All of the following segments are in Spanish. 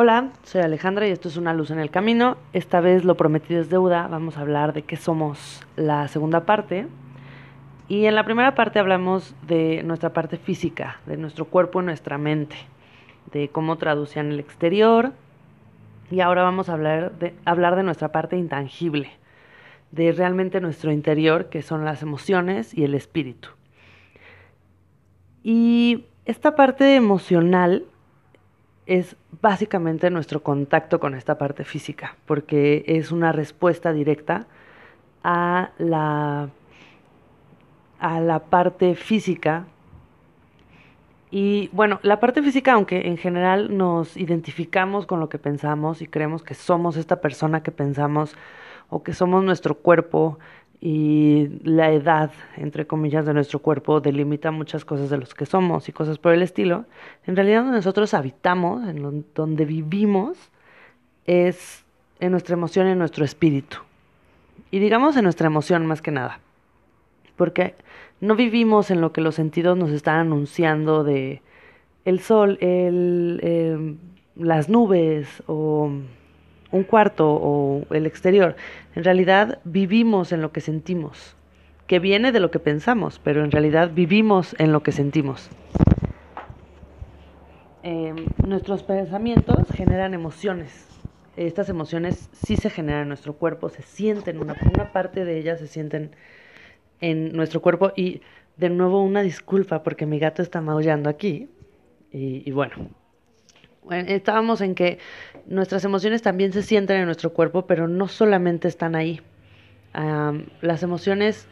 Hola, soy Alejandra y esto es Una Luz en el Camino. Esta vez lo prometido es deuda. Vamos a hablar de qué somos la segunda parte. Y en la primera parte hablamos de nuestra parte física, de nuestro cuerpo y nuestra mente, de cómo traducían el exterior. Y ahora vamos a hablar de, hablar de nuestra parte intangible, de realmente nuestro interior, que son las emociones y el espíritu. Y esta parte emocional es básicamente nuestro contacto con esta parte física, porque es una respuesta directa a la, a la parte física. Y bueno, la parte física, aunque en general nos identificamos con lo que pensamos y creemos que somos esta persona que pensamos o que somos nuestro cuerpo y la edad, entre comillas, de nuestro cuerpo delimita muchas cosas de los que somos y cosas por el estilo, en realidad donde nosotros habitamos, en donde vivimos, es en nuestra emoción en nuestro espíritu. Y digamos en nuestra emoción más que nada, porque no vivimos en lo que los sentidos nos están anunciando de el sol, el, eh, las nubes o un cuarto o el exterior. En realidad vivimos en lo que sentimos, que viene de lo que pensamos, pero en realidad vivimos en lo que sentimos. Em, nuestros pensamientos generan emociones. Estas emociones sí se generan en nuestro cuerpo, se sienten, una, una parte de ellas se sienten en nuestro cuerpo. Y de nuevo una disculpa porque mi gato está maullando aquí. Y bueno, estábamos en que nuestras emociones también se sienten en nuestro cuerpo, pero no solamente están ahí. las emociones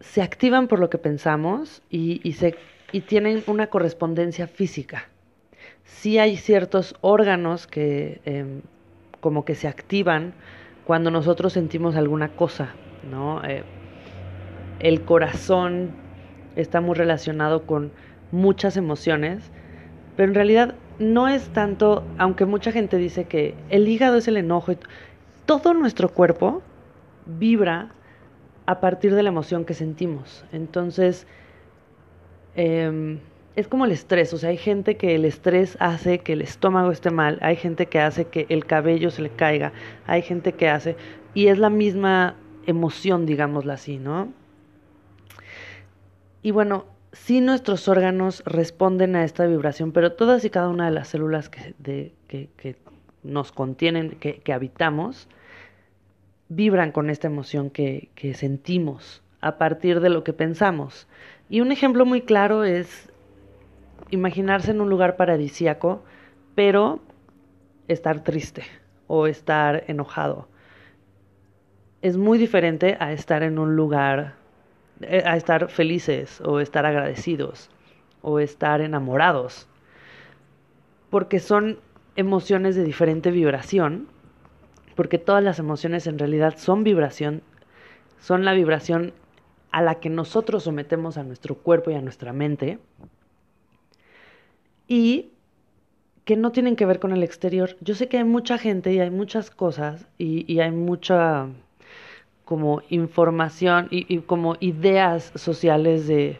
se activan por lo que pensamos y, y tienen una correspondencia física. Sí hay ciertos órganos que em, como que se activan cuando nosotros sentimos alguna cosa, ¿no? Eh, el corazón está muy relacionado con muchas emociones, pero en realidad no es tanto, aunque mucha gente dice que el hígado es el enojo, todo nuestro cuerpo vibra a partir de la emoción que sentimos. Entonces, em, es como el estrés, o sea, hay gente que el estrés hace que el estómago esté mal, hay gente que hace que el cabello se le caiga, hay gente que hace, y es la misma emoción, digámosla así, ¿no? Y bueno, sí nuestros órganos responden a esta vibración, pero todas y cada una de las células que, que, nos contienen, que, habitamos, vibran con esta emoción que, sentimos a partir de lo que pensamos. Y un ejemplo muy claro es imaginarse en un lugar paradisíaco, pero estar triste o estar enojado. Es muy diferente a estar en un lugar a estar felices o estar agradecidos o estar enamorados, porque son emociones de diferente vibración, porque todas las emociones en realidad son vibración, son la vibración a la que nosotros sometemos a nuestro cuerpo y a nuestra mente, y que no tienen que ver con el exterior. Yo sé que hay mucha gente y hay muchas cosas y, y hay mucha como información y, como ideas sociales de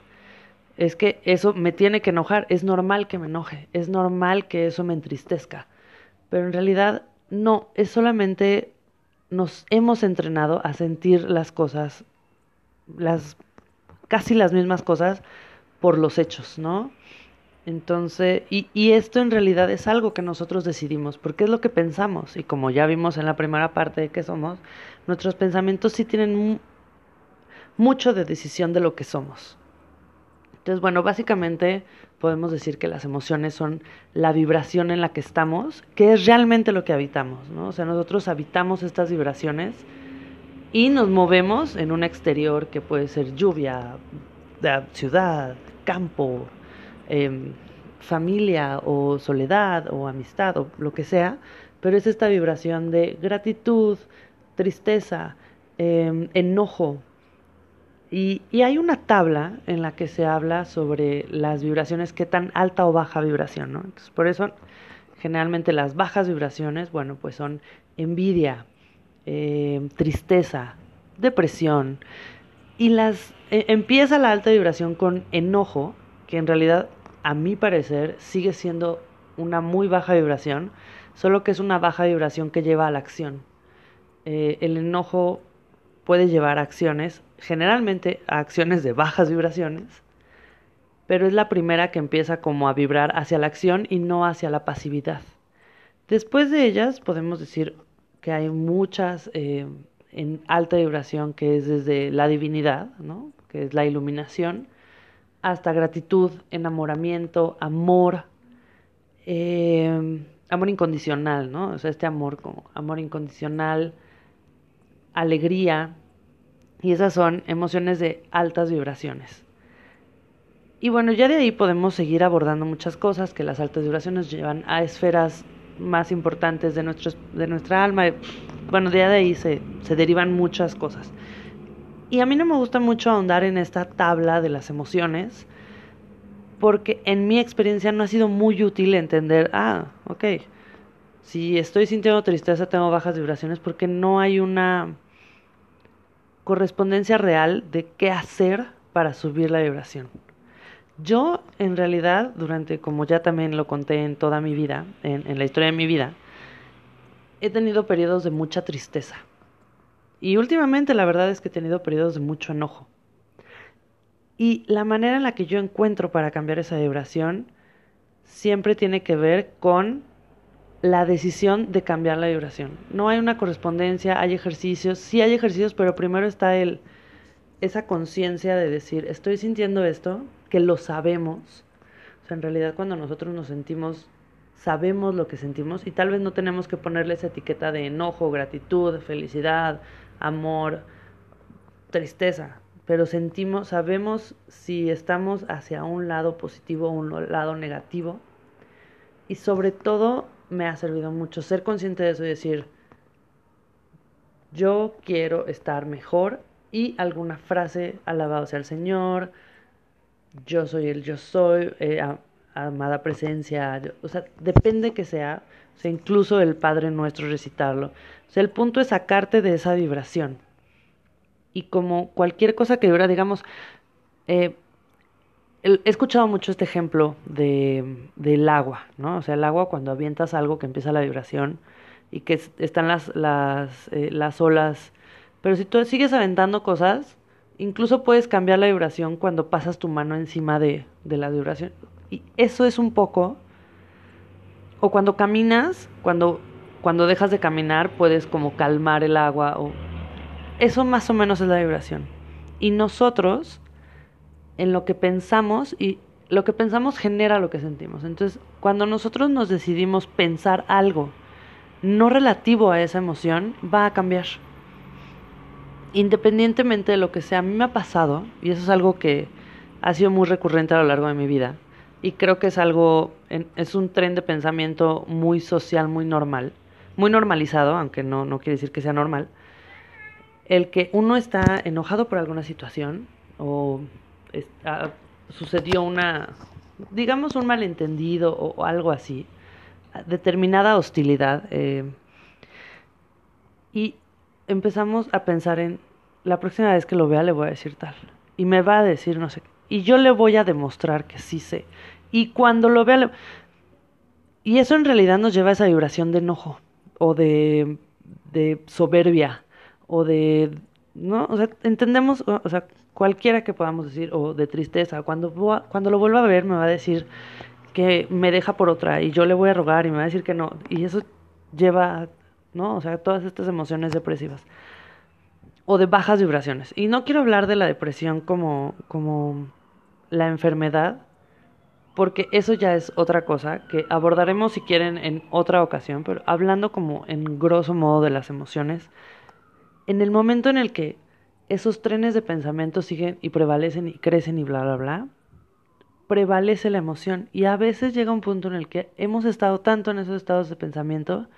es que eso me tiene que enojar, es normal que me enoje, es normal que eso me entristezca, pero en realidad no, es solamente nos hemos entrenado a sentir las cosas, las casi las mismas cosas por los hechos, ¿no? Entonces, y, y, esto en realidad es algo que nosotros decidimos, porque es lo que pensamos. Y como ya vimos en la primera parte de que somos, nuestros pensamientos sí tienen mucho de decisión de lo que somos. Entonces, bueno, básicamente podemos decir que las emociones son la vibración en la que estamos, que es realmente lo que habitamos, ¿no? O sea, nosotros habitamos estas vibraciones y nos movemos en un exterior que puede ser lluvia, ciudad, campo, Em, familia o soledad o amistad o lo que sea, pero es esta vibración de gratitud, tristeza, em, enojo. Y, hay una tabla en la que se habla sobre las vibraciones, qué tan alta o baja vibración, ¿no? Entonces, por eso, generalmente las bajas vibraciones, bueno, pues son envidia, em, tristeza, depresión. Y las e, empieza la alta vibración con enojo, que en realidad a mi parecer, sigue siendo una muy baja vibración, solo que es una baja vibración que lleva a la acción. Eh, el enojo puede llevar a acciones, generalmente a acciones de bajas vibraciones, pero es la primera que empieza como a vibrar hacia la acción y no hacia la pasividad. Después de ellas podemos decir que hay muchas eh, en alta vibración que es desde la divinidad, ¿no? que es la iluminación, hasta gratitud, enamoramiento, amor, eh, amor incondicional, ¿no? O sea, este amor como amor incondicional, alegría, y esas son emociones de altas vibraciones. Y bueno, ya de ahí podemos seguir abordando muchas cosas que las altas vibraciones llevan a esferas más importantes de, de nuestra alma. Bueno, ya de ahí se, se derivan muchas cosas. Y a mí no me gusta mucho ahondar en esta tabla de las emociones, porque en mi experiencia no ha sido muy útil entender, ah, ok, si estoy sintiendo tristeza tengo bajas vibraciones porque no hay una correspondencia real de qué hacer para subir la vibración. Yo, en realidad, durante, como ya también lo conté en toda mi vida, en, la historia de mi vida, he tenido periodos de mucha tristeza. Y últimamente la verdad es que he tenido periodos de mucho enojo. Y la manera en la que yo encuentro para cambiar esa vibración siempre tiene que ver con la decisión de cambiar la vibración. No hay una correspondencia, hay ejercicios, sí hay ejercicios, pero primero está el esa conciencia de decir, estoy sintiendo esto, que lo sabemos. O sea, en realidad cuando nosotros nos sentimos, sabemos lo que sentimos y tal vez no tenemos que ponerle esa etiqueta de enojo, gratitud, felicidad, amor, tristeza, pero sentimos, sabemos si estamos hacia un lado positivo o un lado negativo. Y sobre todo me ha servido mucho ser consciente de eso y decir, yo quiero estar mejor y alguna frase alabado sea el Señor, yo soy el yo soy, eh, amada presencia, o sea, depende que sea, o sea, incluso el Padre Nuestro recitarlo. O sea, el punto es sacarte de esa vibración. Y como cualquier cosa que vibra, digamos, eh, he escuchado mucho este ejemplo de, del agua, ¿no? O sea, el agua cuando avientas algo que empieza la vibración y que están las, las, eh, las olas. Pero si tú sigues aventando cosas, incluso puedes cambiar la vibración cuando pasas tu mano encima de, de la vibración. Y eso es un poco... O cuando caminas, cuando, cuando dejas de caminar, puedes como calmar el agua. O... Eso más o menos es la vibración. Y nosotros en lo que pensamos y lo que pensamos genera lo que sentimos. Entonces, cuando nosotros nos decidimos pensar algo no relativo a esa emoción, va a cambiar. Independientemente de lo que sea, a mí me ha pasado, y eso es algo que ha sido muy recurrente a lo largo de mi vida, y creo que es algo, es un tren de pensamiento muy social, muy normal, muy normalizado, aunque no, no quiere decir que sea normal, el que uno está enojado por alguna situación o Ah, sucedió una, digamos, un malentendido o, algo así, determinada hostilidad. Eh, y empezamos a pensar en, la próxima vez que lo vea le voy a decir tal. Y me va a decir no sé Y yo le voy a demostrar que sí sé. Y cuando lo vea... Y eso en realidad nos lleva a esa vibración de enojo o de, de soberbia o de... ¿No? O sea, entendemos, o sea, cualquiera que podamos decir, o de tristeza, cuando, cuando lo vuelva a ver me va a decir que me deja por otra y yo le voy a rogar y me va a decir que no, y eso lleva, ¿no? O sea, todas estas emociones depresivas o de bajas vibraciones. Y no quiero hablar de la depresión como, como la enfermedad, porque eso ya es otra cosa que abordaremos si quieren en otra ocasión, pero hablando como en grosso modo de las emociones, en el momento en el que esos trenes de pensamiento siguen y prevalecen y crecen y bla, bla, bla, prevalece la emoción. Y a veces llega un punto en el que hemos estado tanto en esos estados de pensamiento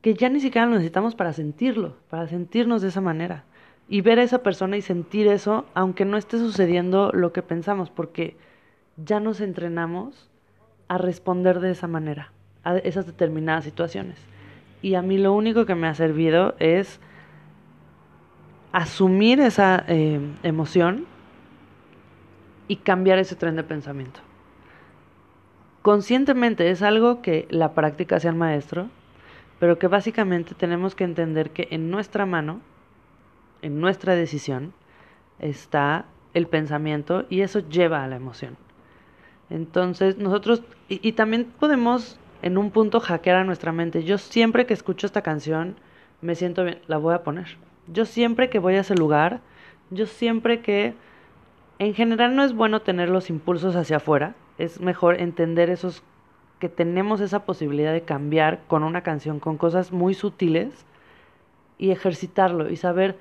que ya ni siquiera lo necesitamos para sentirlo, para sentirnos de esa manera. Y ver a esa persona y sentir eso, aunque no esté sucediendo lo que pensamos, porque ya nos entrenamos a responder de esa manera, a esas determinadas situaciones. Y a mí lo único que me ha servido es asumir esa eh, emoción y cambiar ese tren de pensamiento. conscientemente es algo que la práctica sea el maestro, pero que básicamente tenemos que entender que en nuestra mano, en nuestra decisión, está el pensamiento y eso lleva a la emoción. Entonces nosotros, y, y también podemos en un punto hackear a nuestra mente. Yo siempre que escucho esta canción me siento bien, la voy a poner. Yo siempre que voy a ese lugar, yo siempre que en general no es bueno tener los impulsos hacia afuera, es mejor entender esos que tenemos esa posibilidad de cambiar con una canción, con cosas muy sutiles y ejercitarlo y saber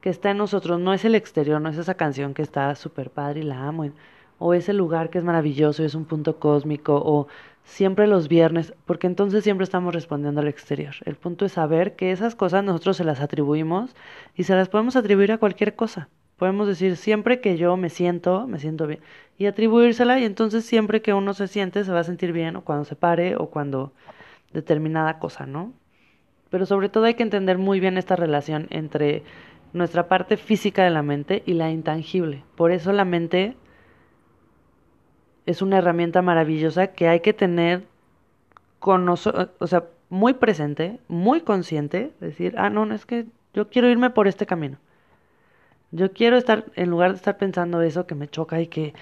que está en nosotros, no es el exterior, no es esa canción que está súper padre y la amo, o ese lugar que es maravilloso y es un punto cósmico, o siempre los viernes, porque entonces siempre estamos respondiendo al exterior. El punto es saber que esas cosas nosotros se las atribuimos y se las podemos atribuir a cualquier cosa. Podemos decir, siempre que yo me siento, me siento bien. Y atribuírsela y entonces siempre que uno se siente, se va a sentir bien o cuando se pare o cuando determinada cosa, ¿no? Pero sobre todo hay que entender muy bien esta relación entre nuestra parte física de la mente y la intangible. Por eso la mente es una herramienta maravillosa que hay que tener con o sea, muy presente, muy consciente, decir, ah, no, no es que yo quiero irme por este camino. Yo quiero estar, en lugar de estar pensando eso que me choca y que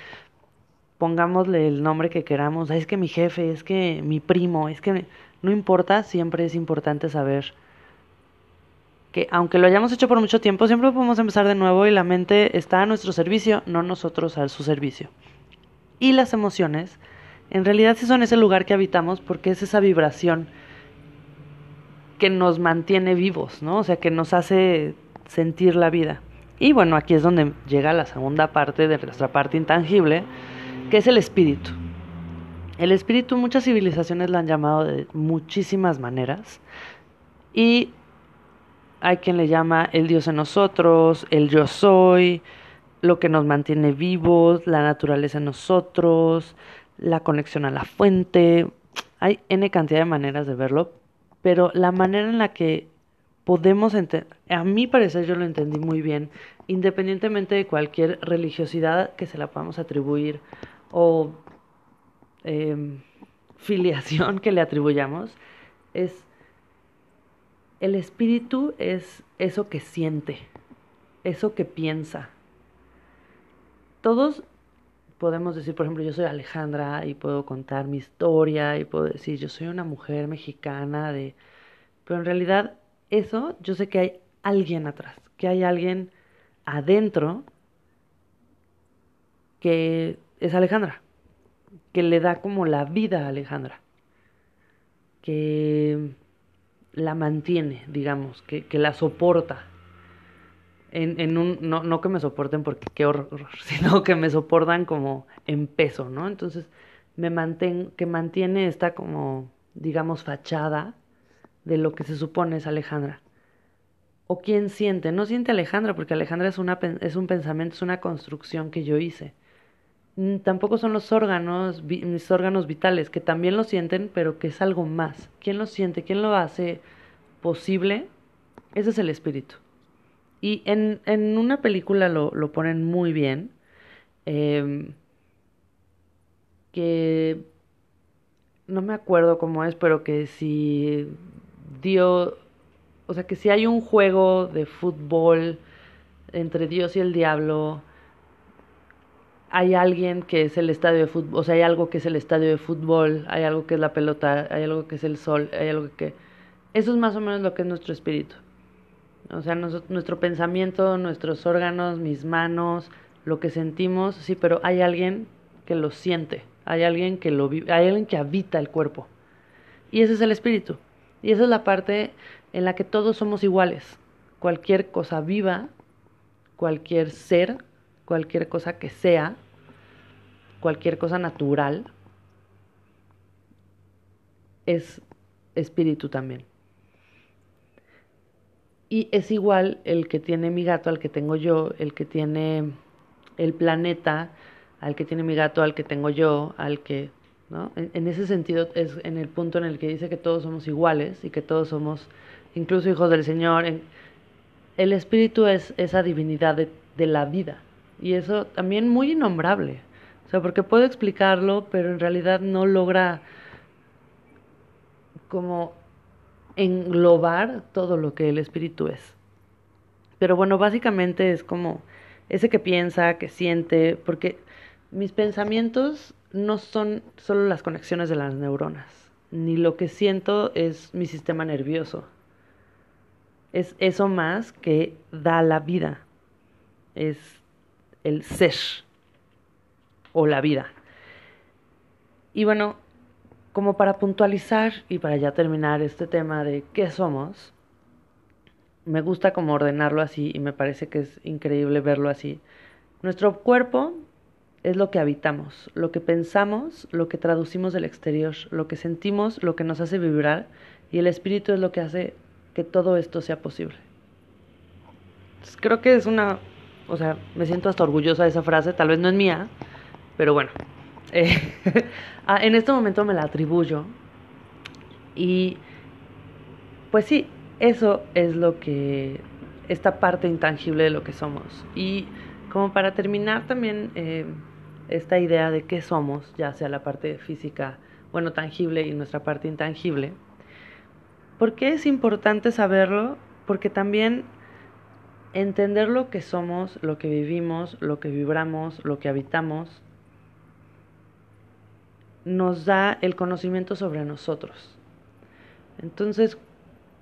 pongámosle el nombre que queramos, es que mi jefe, es que mi primo, es que no importa, siempre es importante saber que aunque lo hayamos hecho por mucho tiempo, siempre podemos empezar de nuevo y la mente está a nuestro servicio, no nosotros a su servicio. Y las emociones, en realidad sí son ese lugar que habitamos porque es esa vibración que nos mantiene vivos, ¿no? O sea, que nos hace sentir la vida. Y bueno, aquí es donde llega la segunda parte de nuestra parte intangible, que es el espíritu. El espíritu muchas civilizaciones lo han llamado de muchísimas maneras y hay quien le llama el Dios en nosotros, el yo soy, lo que nos mantiene vivos, la naturaleza en nosotros, la conexión a la fuente. Hay n cantidad de maneras de verlo, pero la manera en la que podemos entender, a mi parecer yo lo entendí muy bien, independientemente de cualquier religiosidad que se la podamos atribuir o em, filiación que le atribuyamos, es el espíritu es eso que siente, eso que piensa. Todos podemos decir, por ejemplo, yo soy Alejandra y puedo contar mi historia y puedo decir, yo soy una mujer mexicana de... Pero en realidad eso yo sé que hay alguien atrás, que hay alguien adentro que es Alejandra, que le da como la vida a Alejandra, que la mantiene, digamos, que, que la soporta. En, en un, no, no que me soporten porque qué horror, sino que me soportan como en peso, ¿no? Entonces, me mantén, que mantiene esta como, digamos, fachada de lo que se supone es Alejandra. ¿O quién siente? No siente Alejandra, porque Alejandra es, una, es un pensamiento, es una construcción que yo hice. Mm, tampoco son los órganos, mis órganos vitales, que también lo sienten, pero que es algo más. ¿Quién lo siente? ¿Quién lo hace posible? Ese es el espíritu. Y en, en una película lo, lo ponen muy bien. Eh, que no me acuerdo cómo es, pero que si Dios, o sea, que si hay un juego de fútbol entre Dios y el diablo, hay alguien que es el estadio de fútbol, o sea, hay algo que es el estadio de fútbol, hay algo que es la pelota, hay algo que es el sol, hay algo que... Eso es más o menos lo que es nuestro espíritu. O sea, nuestro pensamiento, nuestros órganos, mis manos, lo que sentimos, sí, pero hay alguien que lo siente, hay alguien que lo vive, hay alguien que habita el cuerpo. Y ese es el espíritu. Y esa es la parte en la que todos somos iguales. Cualquier cosa viva, cualquier ser, cualquier cosa que sea, cualquier cosa natural, es espíritu también. Y es igual el que tiene mi gato al que tengo yo, el que tiene el planeta, al que tiene mi gato, al que tengo yo, al que ¿no? En, ese sentido es en el punto en el que dice que todos somos iguales y que todos somos incluso hijos del Señor. el Espíritu es esa divinidad de, de la vida y eso también muy innombrable. O sea, porque puedo explicarlo, pero en realidad no logra como englobar todo lo que el espíritu es. Pero bueno, básicamente es como ese que piensa, que siente, porque mis pensamientos no son solo las conexiones de las neuronas, ni lo que siento es mi sistema nervioso. Es eso más que da la vida. Es el ser o la vida. Y bueno, como para puntualizar y para ya terminar este tema de qué somos, me gusta como ordenarlo así y me parece que es increíble verlo así. Nuestro cuerpo es lo que habitamos, lo que pensamos, lo que traducimos del exterior, lo que sentimos, lo que nos hace vibrar y el espíritu es lo que hace que todo esto sea posible. creo que es una, o sea, me siento hasta orgullosa de esa frase, tal vez no es mía, pero bueno, eh, ah, en este momento me la atribuyo. Y pues sí, eso es lo que, esta parte intangible de lo que somos. Y como para terminar también eh, esta idea de qué somos, ya sea la parte física, bueno, tangible y nuestra parte intangible, ¿por qué es importante saberlo? Porque también entender lo que somos, lo que vivimos, lo que vibramos, lo que habitamos, nos da el conocimiento sobre nosotros. Entonces,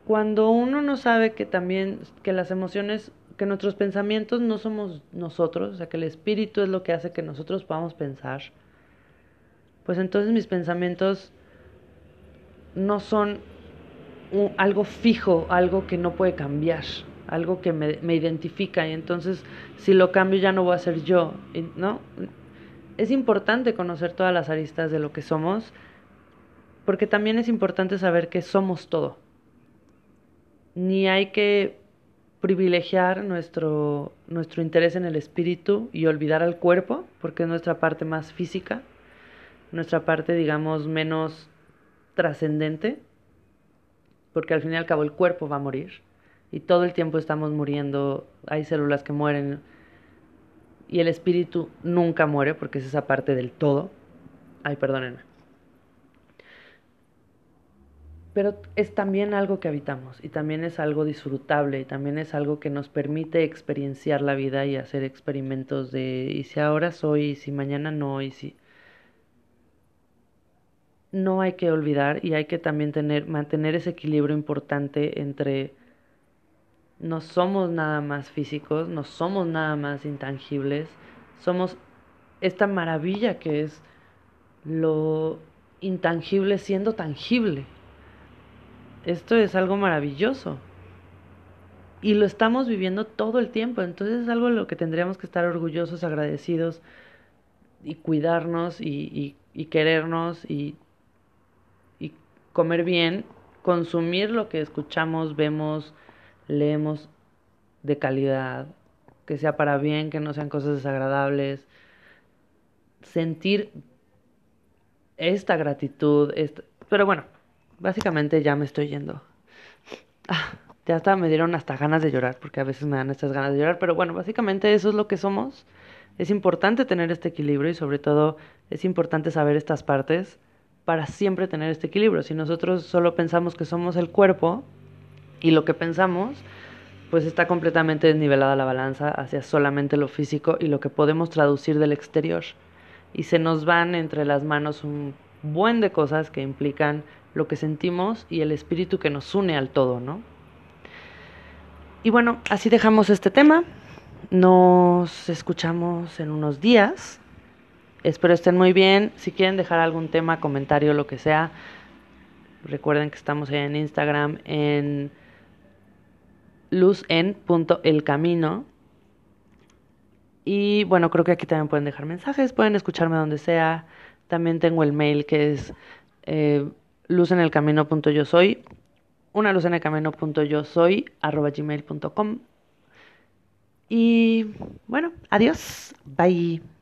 cuando uno no sabe que también, que las emociones, que nuestros pensamientos no somos nosotros, o sea, que el espíritu es lo que hace que nosotros podamos pensar, pues entonces mis pensamientos no son algo fijo, algo que no puede cambiar, algo que me, me identifica y entonces si lo cambio ya no voy a ser yo, ¿no? Es importante conocer todas las aristas de lo que somos, porque también es importante saber que somos todo. Ni hay que privilegiar nuestro, nuestro interés en el espíritu y olvidar al cuerpo, porque es nuestra parte más física, nuestra parte, digamos, menos trascendente, porque al fin y al cabo el cuerpo va a morir y todo el tiempo estamos muriendo, hay células que mueren y el espíritu nunca muere porque es esa parte del todo. Ay, perdónenme. Pero es también algo que habitamos y también es algo disfrutable y también es algo que nos permite experienciar la vida y hacer experimentos de y si ahora soy y si mañana no y si no hay que olvidar y hay que también tener mantener ese equilibrio importante entre no somos nada más físicos, no somos nada más intangibles, somos esta maravilla que es lo intangible siendo tangible. Esto es algo maravilloso. Y lo estamos viviendo todo el tiempo. Entonces es algo de lo que tendríamos que estar orgullosos, agradecidos y cuidarnos y, y querernos y, y comer bien, consumir lo que escuchamos, vemos, leemos de calidad, que sea para bien, que no sean cosas desagradables, sentir esta gratitud, pero bueno, básicamente ya me estoy yendo. Ah, ya hasta me dieron hasta ganas de llorar, porque a veces me dan estas ganas de llorar, pero bueno, básicamente eso es lo que somos. Es importante tener este equilibrio y sobre todo es importante saber estas partes para siempre tener este equilibrio. Si nosotros solo pensamos que somos el cuerpo, y lo que pensamos, pues está completamente desnivelada la balanza hacia solamente lo físico y lo que podemos traducir del exterior. Y se nos van entre las manos un buen de cosas que implican lo que sentimos y el espíritu que nos une al todo, ¿no? Y bueno, así dejamos este tema. Nos escuchamos en unos días. Espero estén muy bien. Si quieren dejar algún tema, comentario, lo que sea, recuerden que estamos en Instagram, en luz en punto el camino. Y bueno, creo que aquí también pueden dejar mensajes, pueden escucharme donde sea. También tengo el mail que es eh, luz en el camino punto yo soy, una luz en el camino punto yo soy arroba gmail punto com. Y bueno, adiós, bye.